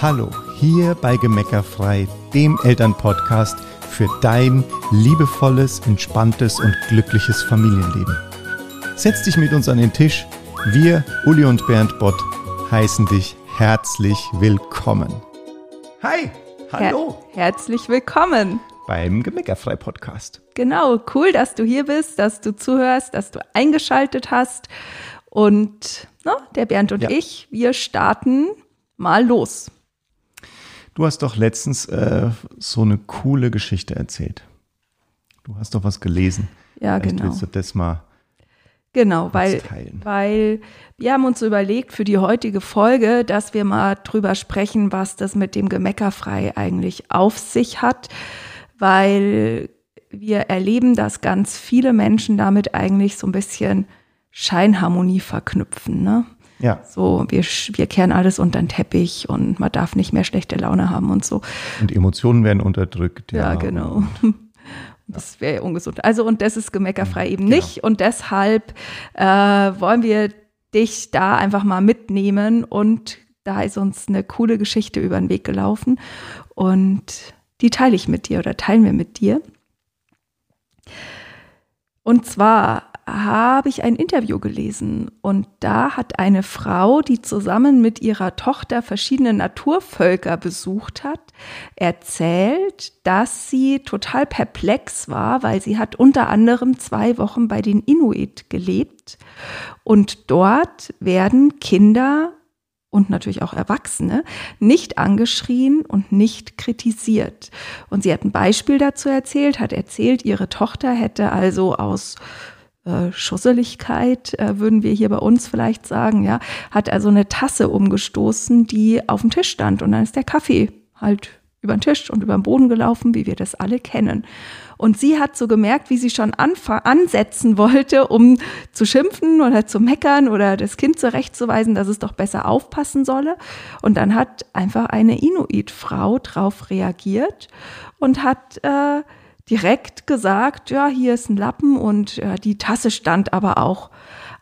Hallo, hier bei Gemeckerfrei, dem Elternpodcast für dein liebevolles, entspanntes und glückliches Familienleben. Setz dich mit uns an den Tisch. Wir, Uli und Bernd Bott, heißen dich herzlich willkommen. Hi, hallo. Her herzlich willkommen beim Gemeckerfrei Podcast. Genau, cool, dass du hier bist, dass du zuhörst, dass du eingeschaltet hast. Und na, ne, der Bernd und ja. ich, wir starten mal los. Du hast doch letztens äh, so eine coole Geschichte erzählt. Du hast doch was gelesen. Ja, Vielleicht genau. Willst du das mal Genau, weil, weil wir haben uns überlegt für die heutige Folge, dass wir mal drüber sprechen, was das mit dem Gemeckerfrei eigentlich auf sich hat, weil wir erleben, dass ganz viele Menschen damit eigentlich so ein bisschen Scheinharmonie verknüpfen. Ne? Ja. So, wir, wir kehren alles unter den Teppich und man darf nicht mehr schlechte Laune haben und so. Und Emotionen werden unterdrückt. Ja, ja genau. Das wäre ungesund. Also, und das ist gemeckerfrei eben genau. nicht. Und deshalb äh, wollen wir dich da einfach mal mitnehmen. Und da ist uns eine coole Geschichte über den Weg gelaufen. Und die teile ich mit dir oder teilen wir mit dir. Und zwar habe ich ein Interview gelesen und da hat eine Frau, die zusammen mit ihrer Tochter verschiedene Naturvölker besucht hat, erzählt, dass sie total perplex war, weil sie hat unter anderem zwei Wochen bei den Inuit gelebt und dort werden Kinder und natürlich auch Erwachsene nicht angeschrien und nicht kritisiert. Und sie hat ein Beispiel dazu erzählt, hat erzählt, ihre Tochter hätte also aus äh, Schusseligkeit, äh, würden wir hier bei uns vielleicht sagen, ja, hat also eine Tasse umgestoßen, die auf dem Tisch stand und dann ist der Kaffee halt über den Tisch und über den Boden gelaufen, wie wir das alle kennen. Und sie hat so gemerkt, wie sie schon ansetzen wollte, um zu schimpfen oder zu meckern oder das Kind zurechtzuweisen, dass es doch besser aufpassen solle. Und dann hat einfach eine Inuit-Frau drauf reagiert und hat äh, direkt gesagt, ja, hier ist ein Lappen und ja, die Tasse stand aber auch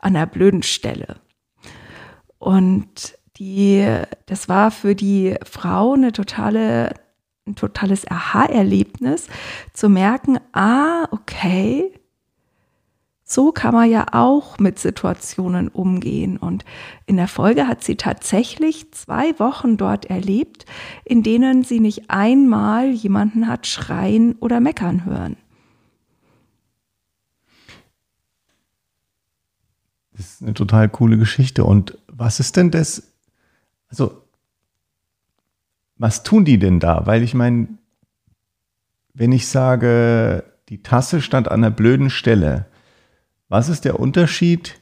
an der blöden Stelle. Und die, das war für die Frau eine totale, ein totales Aha-Erlebnis, zu merken, ah, okay, so kann man ja auch mit Situationen umgehen. Und in der Folge hat sie tatsächlich zwei Wochen dort erlebt, in denen sie nicht einmal jemanden hat schreien oder meckern hören. Das ist eine total coole Geschichte. Und was ist denn das? Also, was tun die denn da? Weil ich meine, wenn ich sage, die Tasse stand an einer blöden Stelle, was ist der Unterschied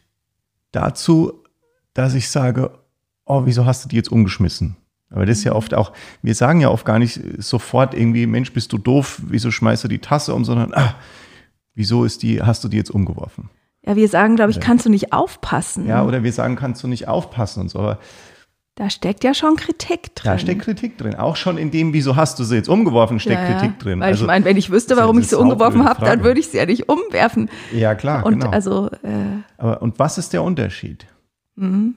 dazu, dass ich sage, oh, wieso hast du die jetzt umgeschmissen? Aber das ist ja mhm. oft auch, wir sagen ja oft gar nicht sofort irgendwie, Mensch, bist du doof, wieso schmeißt du die Tasse um, sondern, ah, wieso ist die, hast du die jetzt umgeworfen? Ja, wir sagen, glaube ich, kannst du nicht aufpassen. Ja, oder wir sagen, kannst du nicht aufpassen und so. Aber da steckt ja schon Kritik drin. Da steckt Kritik drin. Auch schon in dem, wieso hast du sie jetzt umgeworfen, steckt ja, Kritik drin. Weil also, ich meine, wenn ich wüsste, warum ich sie umgeworfen habe, dann würde ich sie ja nicht umwerfen. Ja, klar. Und genau. also. Äh, Aber und was ist der Unterschied? Mhm.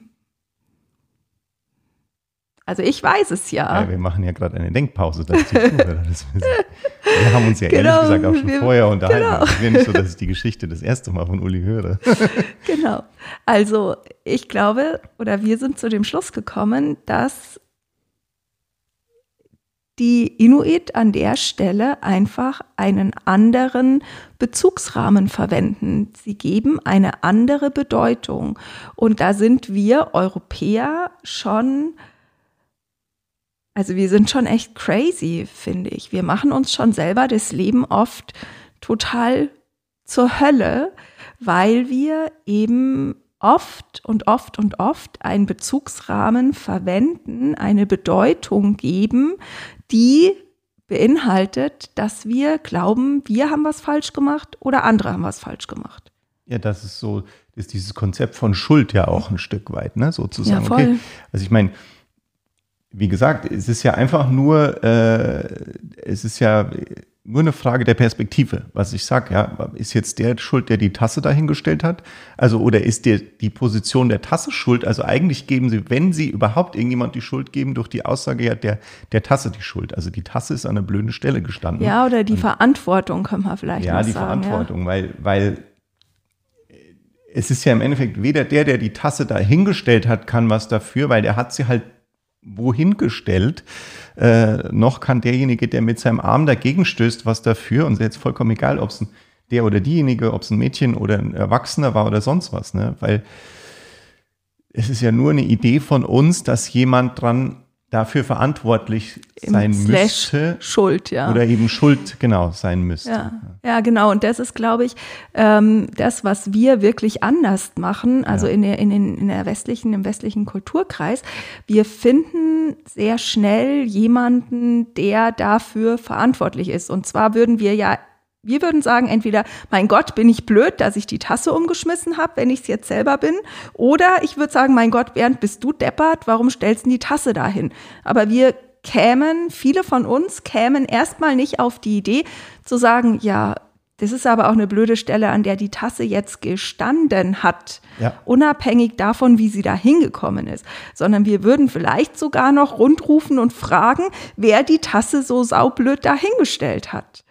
Also ich weiß es ja. ja wir machen ja gerade eine Denkpause. Dass Wir haben uns ja genau, ehrlich gesagt auch schon wir, vorher unterhalten. Genau. Es wäre nicht so, dass ich die Geschichte das erste Mal von Uli höre. Genau. Also ich glaube, oder wir sind zu dem Schluss gekommen, dass die Inuit an der Stelle einfach einen anderen Bezugsrahmen verwenden. Sie geben eine andere Bedeutung. Und da sind wir Europäer schon also wir sind schon echt crazy, finde ich. Wir machen uns schon selber das Leben oft total zur Hölle, weil wir eben oft und oft und oft einen Bezugsrahmen verwenden, eine Bedeutung geben, die beinhaltet, dass wir glauben, wir haben was falsch gemacht oder andere haben was falsch gemacht. Ja, das ist so, ist dieses Konzept von Schuld ja auch ein Stück weit, ne, sozusagen. Ja, voll. Okay. Also ich meine, wie gesagt, es ist ja einfach nur, äh, es ist ja nur eine Frage der Perspektive, was ich sage. Ja, ist jetzt der schuld, der die Tasse dahingestellt hat? Also, oder ist der, die Position der Tasse schuld? Also eigentlich geben sie, wenn sie überhaupt irgendjemand die Schuld geben, durch die Aussage ja der, der Tasse die Schuld. Also die Tasse ist an einer blöden Stelle gestanden. Ja, oder die Und, Verantwortung, kann man vielleicht ja, die sagen. Verantwortung, ja. weil, weil es ist ja im Endeffekt weder der, der die Tasse dahingestellt hat, kann was dafür, weil der hat sie halt wohin gestellt, äh, noch kann derjenige, der mit seinem Arm dagegen stößt, was dafür, und jetzt vollkommen egal, ob es der oder diejenige, ob es ein Mädchen oder ein Erwachsener war oder sonst was, ne? Weil es ist ja nur eine Idee von uns, dass jemand dran dafür verantwortlich sein müsste. Schuld, ja. Oder eben Schuld, genau, sein müsste. Ja, ja genau. Und das ist, glaube ich, ähm, das, was wir wirklich anders machen, also ja. in, der, in, den, in der westlichen, im westlichen Kulturkreis. Wir finden sehr schnell jemanden, der dafür verantwortlich ist. Und zwar würden wir ja wir würden sagen, entweder, mein Gott, bin ich blöd, dass ich die Tasse umgeschmissen habe, wenn ich es jetzt selber bin. Oder ich würde sagen, mein Gott, Bernd, bist du deppert, warum stellst du die Tasse dahin? Aber wir kämen, viele von uns kämen erstmal nicht auf die Idee zu sagen, ja, das ist aber auch eine blöde Stelle, an der die Tasse jetzt gestanden hat, ja. unabhängig davon, wie sie da hingekommen ist, sondern wir würden vielleicht sogar noch rundrufen und fragen, wer die Tasse so saublöd dahingestellt hat.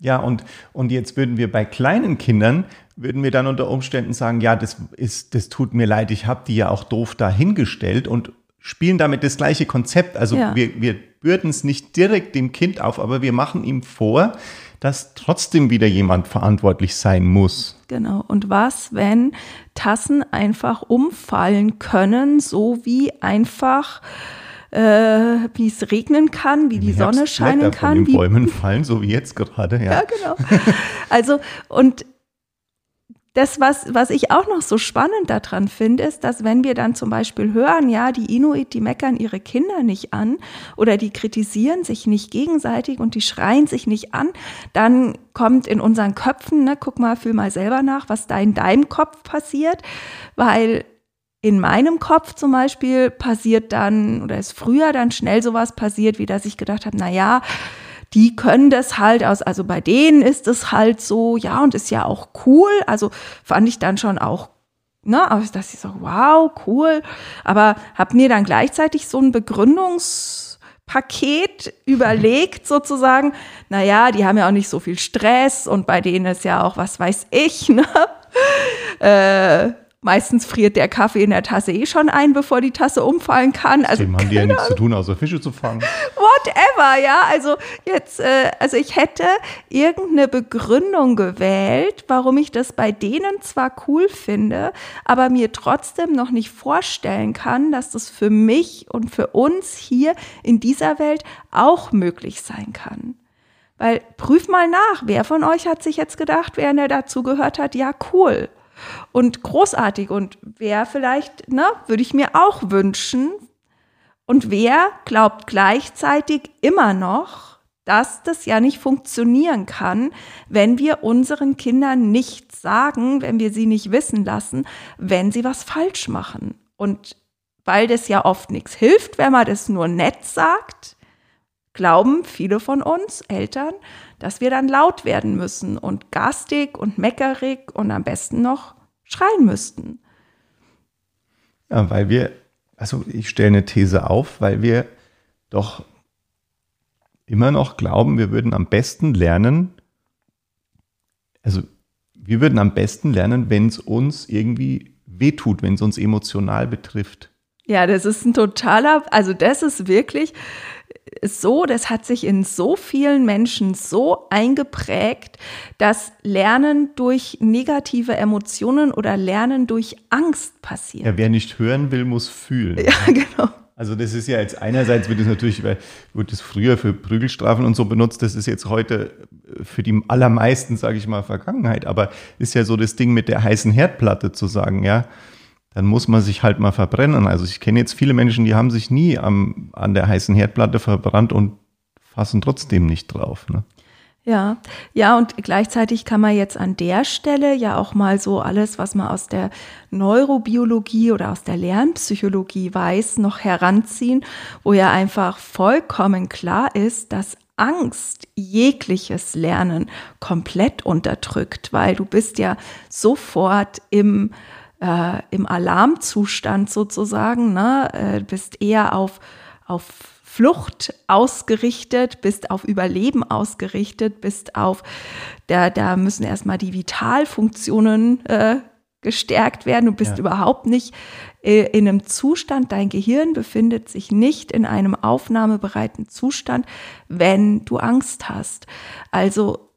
Ja, und, und jetzt würden wir bei kleinen Kindern, würden wir dann unter Umständen sagen, ja, das ist, das tut mir leid, ich habe die ja auch doof dahingestellt und spielen damit das gleiche Konzept. Also ja. wir, wir bürden es nicht direkt dem Kind auf, aber wir machen ihm vor, dass trotzdem wieder jemand verantwortlich sein muss. Genau. Und was, wenn Tassen einfach umfallen können, so wie einfach äh, wie es regnen kann, wie die Sonne scheinen kann. Wie Bäumen fallen, so wie jetzt gerade. Ja, ja genau. Also, und das, was, was ich auch noch so spannend daran finde, ist, dass wenn wir dann zum Beispiel hören, ja, die Inuit, die meckern ihre Kinder nicht an oder die kritisieren sich nicht gegenseitig und die schreien sich nicht an, dann kommt in unseren Köpfen, ne, guck mal, fühl mal selber nach, was da in deinem Kopf passiert, weil in meinem Kopf zum Beispiel passiert dann oder ist früher dann schnell sowas passiert, wie dass ich gedacht habe, na ja, die können das halt aus, also bei denen ist es halt so, ja, und ist ja auch cool. Also fand ich dann schon auch, ne, aber dass ich so, wow, cool. Aber habe mir dann gleichzeitig so ein Begründungspaket überlegt, sozusagen, na ja, die haben ja auch nicht so viel Stress und bei denen ist ja auch, was weiß ich, ne? Äh, Meistens friert der Kaffee in der Tasse eh schon ein, bevor die Tasse umfallen kann. Also Dem haben die ja nichts zu tun, außer Fische zu fangen. Whatever, ja. Also jetzt, äh, also ich hätte irgendeine Begründung gewählt, warum ich das bei denen zwar cool finde, aber mir trotzdem noch nicht vorstellen kann, dass das für mich und für uns hier in dieser Welt auch möglich sein kann. Weil prüf mal nach, wer von euch hat sich jetzt gedacht, während er dazu gehört hat, ja cool und großartig und wer vielleicht, ne, würde ich mir auch wünschen. Und wer glaubt gleichzeitig immer noch, dass das ja nicht funktionieren kann, wenn wir unseren Kindern nicht sagen, wenn wir sie nicht wissen lassen, wenn sie was falsch machen. Und weil das ja oft nichts hilft, wenn man das nur nett sagt, glauben viele von uns Eltern, dass wir dann laut werden müssen und gastig und meckerig und am besten noch schreien müssten. Ja, weil wir, also ich stelle eine These auf, weil wir doch immer noch glauben, wir würden am besten lernen, also wir würden am besten lernen, wenn es uns irgendwie wehtut, wenn es uns emotional betrifft. Ja, das ist ein totaler, also das ist wirklich so, das hat sich in so vielen Menschen so eingeprägt, dass Lernen durch negative Emotionen oder Lernen durch Angst passiert. Ja, wer nicht hören will, muss fühlen. Ja, genau. Also das ist ja jetzt einerseits wird es natürlich, wird es früher für Prügelstrafen und so benutzt, das ist jetzt heute für die allermeisten, sage ich mal, Vergangenheit, aber ist ja so das Ding mit der heißen Herdplatte zu sagen, ja, dann muss man sich halt mal verbrennen. Also ich kenne jetzt viele Menschen, die haben sich nie am, an der heißen Herdplatte verbrannt und fassen trotzdem nicht drauf. Ne? Ja, ja, und gleichzeitig kann man jetzt an der Stelle ja auch mal so alles, was man aus der Neurobiologie oder aus der Lernpsychologie weiß, noch heranziehen, wo ja einfach vollkommen klar ist, dass Angst jegliches Lernen komplett unterdrückt, weil du bist ja sofort im, äh, im Alarmzustand sozusagen, ne? äh, bist eher auf, auf Flucht ausgerichtet, bist auf Überleben ausgerichtet, bist auf, da, da müssen erstmal die Vitalfunktionen äh, gestärkt werden. Du bist ja. überhaupt nicht äh, in einem Zustand, dein Gehirn befindet sich nicht in einem aufnahmebereiten Zustand, wenn du Angst hast. Also,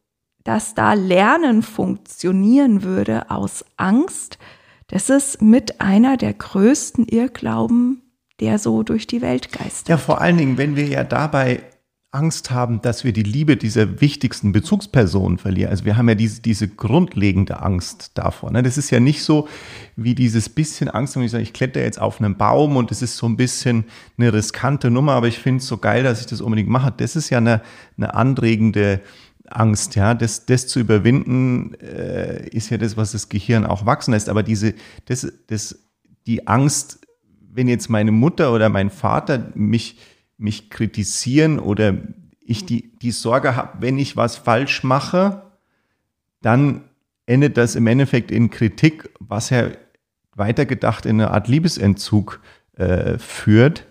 dass da Lernen funktionieren würde aus Angst, das ist mit einer der größten Irrglauben, der so durch die Welt geistert. Ja, vor allen Dingen, wenn wir ja dabei Angst haben, dass wir die Liebe dieser wichtigsten Bezugspersonen verlieren. Also wir haben ja diese, diese grundlegende Angst davor. Ne? Das ist ja nicht so wie dieses bisschen Angst, wenn ich sage, ich kletter jetzt auf einen Baum und es ist so ein bisschen eine riskante Nummer, aber ich finde es so geil, dass ich das unbedingt mache. Das ist ja eine, eine anregende Angst, ja, das, das zu überwinden, äh, ist ja das, was das Gehirn auch wachsen lässt. Aber diese, das, das, die Angst, wenn jetzt meine Mutter oder mein Vater mich mich kritisieren oder ich die, die Sorge habe, wenn ich was falsch mache, dann endet das im Endeffekt in Kritik, was ja weitergedacht in eine Art Liebesentzug äh, führt.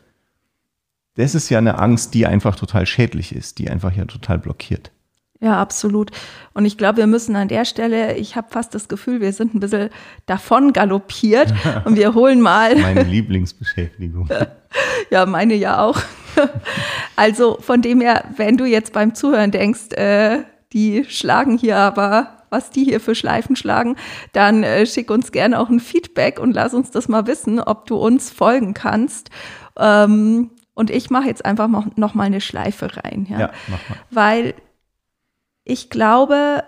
Das ist ja eine Angst, die einfach total schädlich ist, die einfach ja total blockiert. Ja, absolut. Und ich glaube, wir müssen an der Stelle, ich habe fast das Gefühl, wir sind ein bisschen davon galoppiert und wir holen mal. Meine Lieblingsbeschäftigung. ja, meine ja auch. also von dem her, wenn du jetzt beim Zuhören denkst, äh, die schlagen hier aber, was die hier für Schleifen schlagen, dann äh, schick uns gerne auch ein Feedback und lass uns das mal wissen, ob du uns folgen kannst. Ähm, und ich mache jetzt einfach noch mal eine Schleife rein, ja, ja mach mal. weil ich glaube,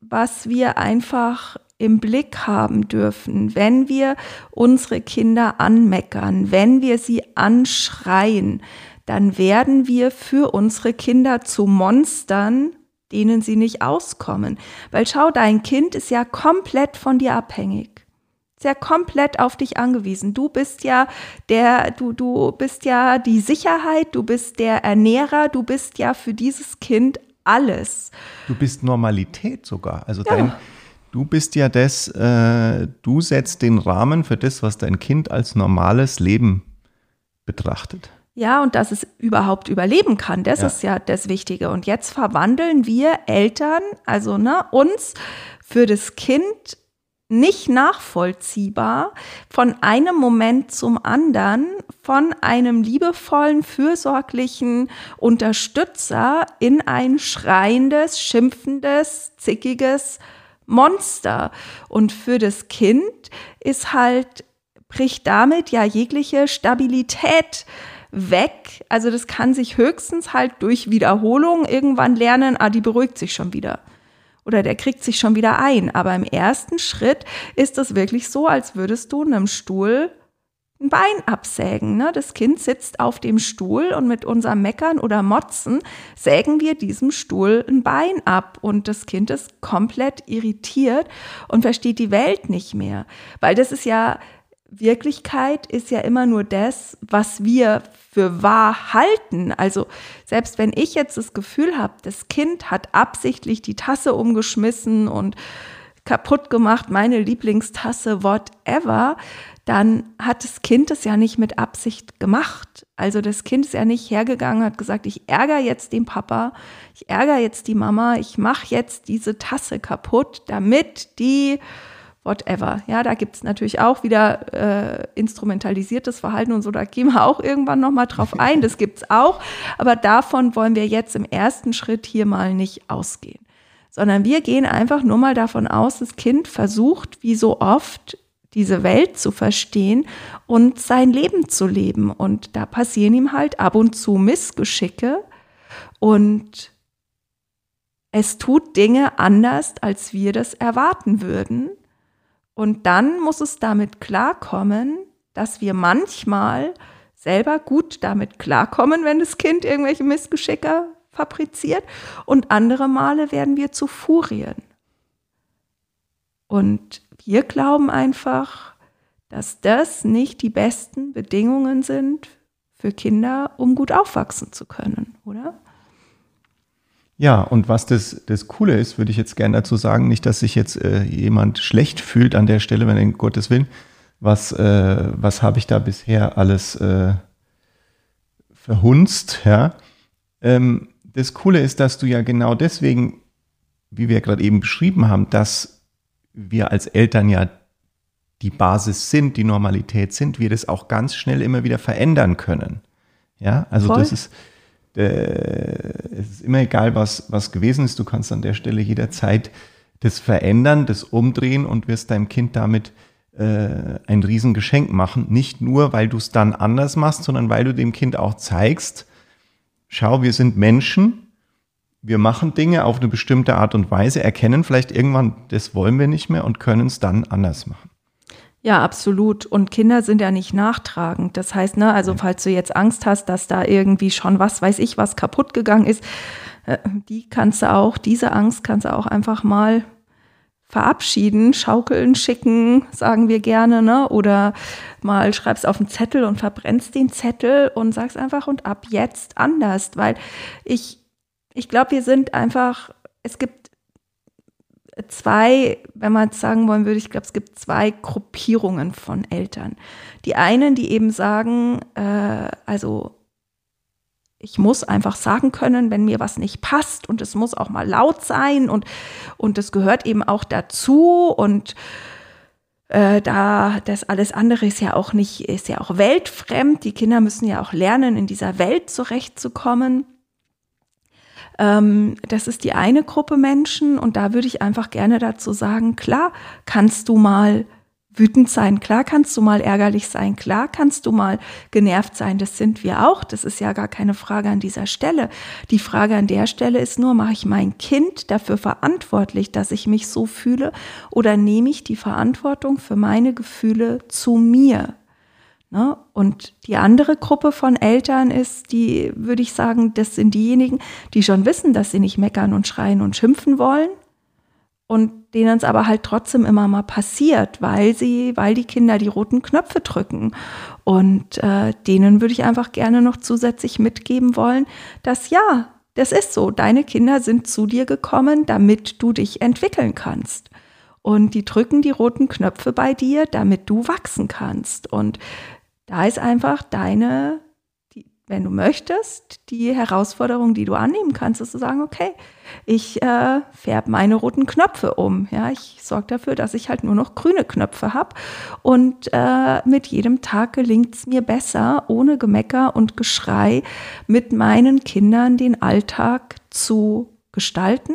was wir einfach im Blick haben dürfen, wenn wir unsere Kinder anmeckern, wenn wir sie anschreien, dann werden wir für unsere Kinder zu Monstern, denen sie nicht auskommen. Weil schau, dein Kind ist ja komplett von dir abhängig. Ist ja komplett auf dich angewiesen. Du bist ja der, du, du bist ja die Sicherheit, du bist der Ernährer, du bist ja für dieses Kind alles. Du bist Normalität sogar. Also ja. dein, du bist ja das, äh, du setzt den Rahmen für das, was dein Kind als normales Leben betrachtet. Ja, und dass es überhaupt überleben kann, das ja. ist ja das Wichtige. Und jetzt verwandeln wir Eltern, also ne, uns für das Kind nicht nachvollziehbar von einem Moment zum anderen, von einem liebevollen, fürsorglichen Unterstützer in ein schreiendes, schimpfendes, zickiges Monster. Und für das Kind ist halt, bricht damit ja jegliche Stabilität weg. Also das kann sich höchstens halt durch Wiederholung irgendwann lernen, ah, die beruhigt sich schon wieder oder der kriegt sich schon wieder ein. Aber im ersten Schritt ist es wirklich so, als würdest du einem Stuhl ein Bein absägen. Ne? Das Kind sitzt auf dem Stuhl und mit unserem Meckern oder Motzen sägen wir diesem Stuhl ein Bein ab und das Kind ist komplett irritiert und versteht die Welt nicht mehr. Weil das ist ja, Wirklichkeit ist ja immer nur das, was wir für wahr halten. Also selbst wenn ich jetzt das Gefühl habe, das Kind hat absichtlich die Tasse umgeschmissen und kaputt gemacht, meine Lieblingstasse, whatever, dann hat das Kind es ja nicht mit Absicht gemacht. Also das Kind ist ja nicht hergegangen, hat gesagt, ich ärgere jetzt den Papa, ich ärgere jetzt die Mama, ich mache jetzt diese Tasse kaputt, damit die whatever. Ja, da gibt es natürlich auch wieder äh, instrumentalisiertes Verhalten und so, da gehen wir auch irgendwann nochmal drauf ein, das gibt es auch, aber davon wollen wir jetzt im ersten Schritt hier mal nicht ausgehen, sondern wir gehen einfach nur mal davon aus, das Kind versucht, wie so oft, diese Welt zu verstehen und sein Leben zu leben. Und da passieren ihm halt ab und zu Missgeschicke. Und es tut Dinge anders, als wir das erwarten würden. Und dann muss es damit klarkommen, dass wir manchmal selber gut damit klarkommen, wenn das Kind irgendwelche Missgeschicke fabriziert. Und andere Male werden wir zu Furien. Und wir glauben einfach, dass das nicht die besten Bedingungen sind für Kinder, um gut aufwachsen zu können, oder? Ja, und was das, das Coole ist, würde ich jetzt gerne dazu sagen, nicht, dass sich jetzt äh, jemand schlecht fühlt an der Stelle, wenn er in Gottes Willen, was, äh, was habe ich da bisher alles äh, verhunzt, ja. Ähm, das Coole ist, dass du ja genau deswegen, wie wir gerade eben beschrieben haben, dass wir als Eltern ja die Basis sind, die Normalität sind, wir das auch ganz schnell immer wieder verändern können. Ja, also Voll. das ist, es ist immer egal, was, was gewesen ist. Du kannst an der Stelle jederzeit das verändern, das umdrehen und wirst deinem Kind damit äh, ein Riesengeschenk machen. Nicht nur, weil du es dann anders machst, sondern weil du dem Kind auch zeigst, schau, wir sind Menschen, wir machen Dinge auf eine bestimmte Art und Weise, erkennen vielleicht irgendwann, das wollen wir nicht mehr und können es dann anders machen. Ja, absolut. Und Kinder sind ja nicht nachtragend. Das heißt, ne, also falls du jetzt Angst hast, dass da irgendwie schon was, weiß ich, was kaputt gegangen ist, äh, die kannst du auch, diese Angst kannst du auch einfach mal verabschieden, schaukeln, schicken, sagen wir gerne, ne? Oder mal schreibst auf einen Zettel und verbrennst den Zettel und sagst einfach und ab jetzt anders, weil ich, ich glaube, wir sind einfach, es gibt zwei, wenn man es sagen wollen würde, ich glaube, es gibt zwei Gruppierungen von Eltern. Die einen, die eben sagen, äh, also ich muss einfach sagen können, wenn mir was nicht passt und es muss auch mal laut sein und und das gehört eben auch dazu und äh, da das alles andere ist ja auch nicht ist ja auch weltfremd. Die Kinder müssen ja auch lernen, in dieser Welt zurechtzukommen. Ähm, das ist die eine Gruppe Menschen und da würde ich einfach gerne dazu sagen, klar, kannst du mal wütend sein, klar kannst du mal ärgerlich sein, klar kannst du mal genervt sein, das sind wir auch, das ist ja gar keine Frage an dieser Stelle. Die Frage an der Stelle ist nur, mache ich mein Kind dafür verantwortlich, dass ich mich so fühle oder nehme ich die Verantwortung für meine Gefühle zu mir? Ne? Und die andere Gruppe von Eltern ist, die würde ich sagen, das sind diejenigen, die schon wissen, dass sie nicht meckern und schreien und schimpfen wollen und denen es aber halt trotzdem immer mal passiert, weil sie, weil die Kinder die roten Knöpfe drücken. Und äh, denen würde ich einfach gerne noch zusätzlich mitgeben wollen, dass ja, das ist so. Deine Kinder sind zu dir gekommen, damit du dich entwickeln kannst. Und die drücken die roten Knöpfe bei dir, damit du wachsen kannst. Und da ist einfach deine, die, wenn du möchtest, die Herausforderung, die du annehmen kannst, ist zu sagen, okay, ich äh, färbe meine roten Knöpfe um. Ja, ich sorge dafür, dass ich halt nur noch grüne Knöpfe habe. Und äh, mit jedem Tag gelingt es mir besser, ohne Gemecker und Geschrei mit meinen Kindern den Alltag zu gestalten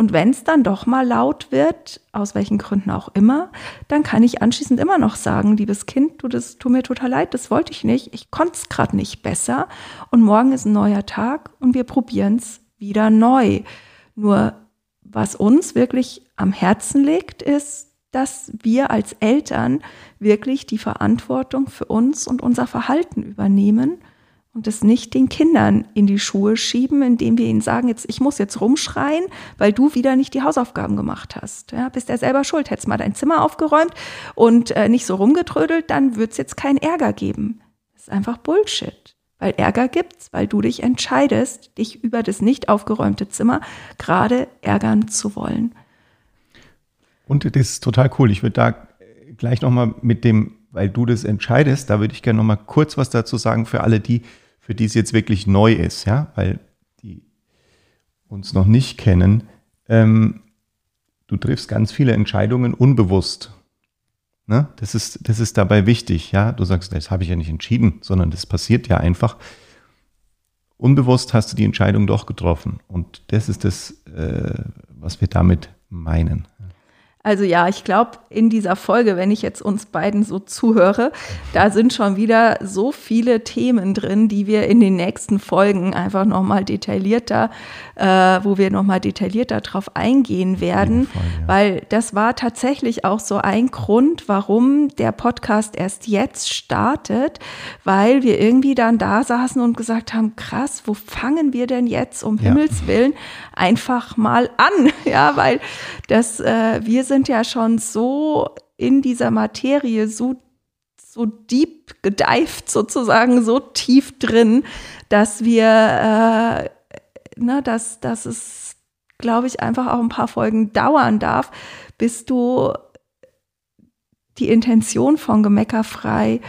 und wenn es dann doch mal laut wird, aus welchen Gründen auch immer, dann kann ich anschließend immer noch sagen, liebes Kind, du, das tut mir total leid, das wollte ich nicht, ich konnte es gerade nicht besser und morgen ist ein neuer Tag und wir probieren es wieder neu. Nur was uns wirklich am Herzen liegt, ist, dass wir als Eltern wirklich die Verantwortung für uns und unser Verhalten übernehmen und das nicht den Kindern in die Schuhe schieben, indem wir ihnen sagen, jetzt, ich muss jetzt rumschreien, weil du wieder nicht die Hausaufgaben gemacht hast. Ja, bist ja selber schuld. Hättest mal dein Zimmer aufgeräumt und äh, nicht so rumgetrödelt, dann wird es jetzt keinen Ärger geben. Das ist einfach Bullshit. Weil Ärger gibt's, weil du dich entscheidest, dich über das nicht aufgeräumte Zimmer gerade ärgern zu wollen. Und das ist total cool. Ich würde da gleich nochmal mit dem weil du das entscheidest, da würde ich gerne noch mal kurz was dazu sagen für alle die, für die es jetzt wirklich neu ist, ja, weil die uns noch nicht kennen. Ähm, du triffst ganz viele Entscheidungen unbewusst. Ne? Das, ist, das ist dabei wichtig, ja. Du sagst, das habe ich ja nicht entschieden, sondern das passiert ja einfach. Unbewusst hast du die Entscheidung doch getroffen. Und das ist das, äh, was wir damit meinen. Also ja, ich glaube, in dieser Folge, wenn ich jetzt uns beiden so zuhöre, da sind schon wieder so viele Themen drin, die wir in den nächsten Folgen einfach nochmal detaillierter, äh, wo wir nochmal detaillierter drauf eingehen werden. Fall, ja. Weil das war tatsächlich auch so ein Grund, warum der Podcast erst jetzt startet, weil wir irgendwie dann da saßen und gesagt haben, krass, wo fangen wir denn jetzt um ja. Himmels Willen einfach mal an? Ja, weil das, äh, wir sind ja schon so in dieser Materie, so, so deep gedeift sozusagen, so tief drin, dass wir äh, ne, dass, dass es, glaube ich, einfach auch ein paar Folgen dauern darf, bis du die Intention von Gemeckerfrei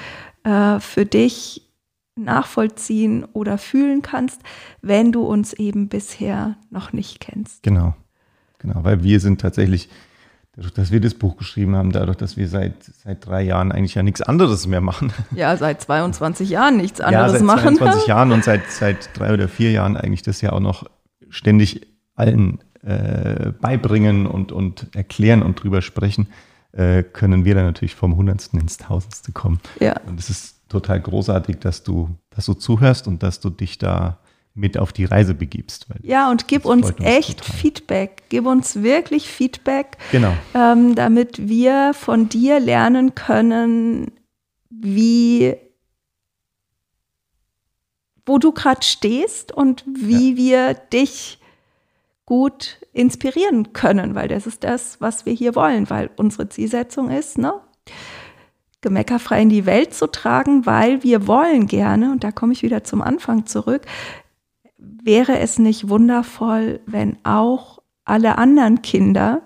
äh, für dich nachvollziehen oder fühlen kannst, wenn du uns eben bisher noch nicht kennst. Genau, genau, weil wir sind tatsächlich, dadurch, dass wir das Buch geschrieben haben, dadurch, dass wir seit, seit drei Jahren eigentlich ja nichts anderes mehr machen. Ja, seit 22 Jahren nichts anderes ja, seit machen. 22 Jahren und seit, seit drei oder vier Jahren eigentlich das ja auch noch ständig allen äh, beibringen und, und erklären und drüber sprechen, äh, können wir dann natürlich vom Hundertsten ins Tausendste kommen. Ja. Und es ist total großartig, dass du, dass du zuhörst und dass du dich da mit auf die Reise begibst. ja, und gib uns, uns echt total. Feedback. Gib uns wirklich Feedback, genau. ähm, damit wir von dir lernen können, wie wo du gerade stehst und wie ja. wir dich gut inspirieren können, weil das ist das, was wir hier wollen, weil unsere Zielsetzung ist, ne? Gemeckerfrei in die Welt zu tragen, weil wir wollen gerne, und da komme ich wieder zum Anfang zurück, wäre es nicht wundervoll, wenn auch alle anderen Kinder,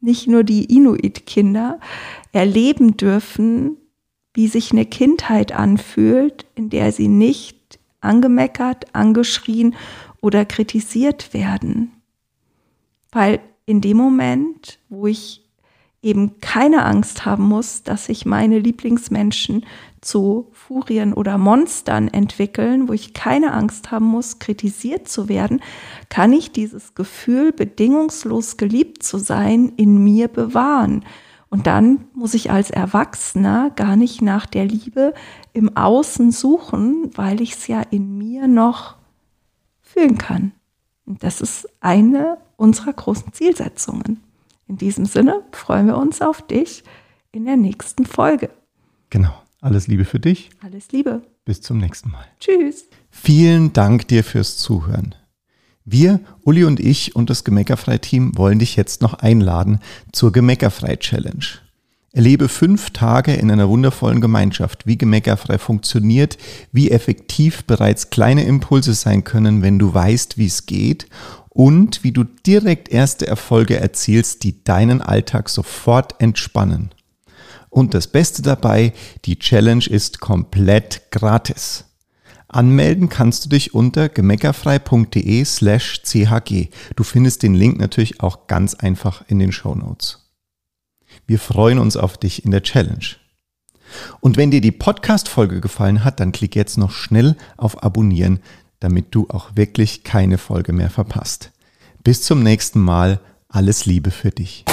nicht nur die Inuit-Kinder, erleben dürfen, wie sich eine Kindheit anfühlt, in der sie nicht angemeckert, angeschrien oder kritisiert werden. Weil in dem Moment, wo ich eben keine Angst haben muss, dass sich meine Lieblingsmenschen zu Furien oder Monstern entwickeln, wo ich keine Angst haben muss, kritisiert zu werden, kann ich dieses Gefühl, bedingungslos geliebt zu sein, in mir bewahren. Und dann muss ich als Erwachsener gar nicht nach der Liebe im Außen suchen, weil ich es ja in mir noch fühlen kann. Und das ist eine unserer großen Zielsetzungen. In diesem Sinne freuen wir uns auf dich in der nächsten Folge. Genau. Alles Liebe für dich. Alles Liebe. Bis zum nächsten Mal. Tschüss. Vielen Dank dir fürs Zuhören. Wir, Uli und ich und das Gemeckerfrei-Team wollen dich jetzt noch einladen zur Gemeckerfrei-Challenge. Erlebe fünf Tage in einer wundervollen Gemeinschaft, wie Gemeckerfrei funktioniert, wie effektiv bereits kleine Impulse sein können, wenn du weißt, wie es geht und wie du direkt erste Erfolge erzielst, die deinen Alltag sofort entspannen. Und das Beste dabei, die Challenge ist komplett gratis. Anmelden kannst du dich unter gemeckerfrei.de slash chg. Du findest den Link natürlich auch ganz einfach in den Show Notes. Wir freuen uns auf dich in der Challenge. Und wenn dir die Podcast-Folge gefallen hat, dann klick jetzt noch schnell auf Abonnieren, damit du auch wirklich keine Folge mehr verpasst. Bis zum nächsten Mal. Alles Liebe für dich.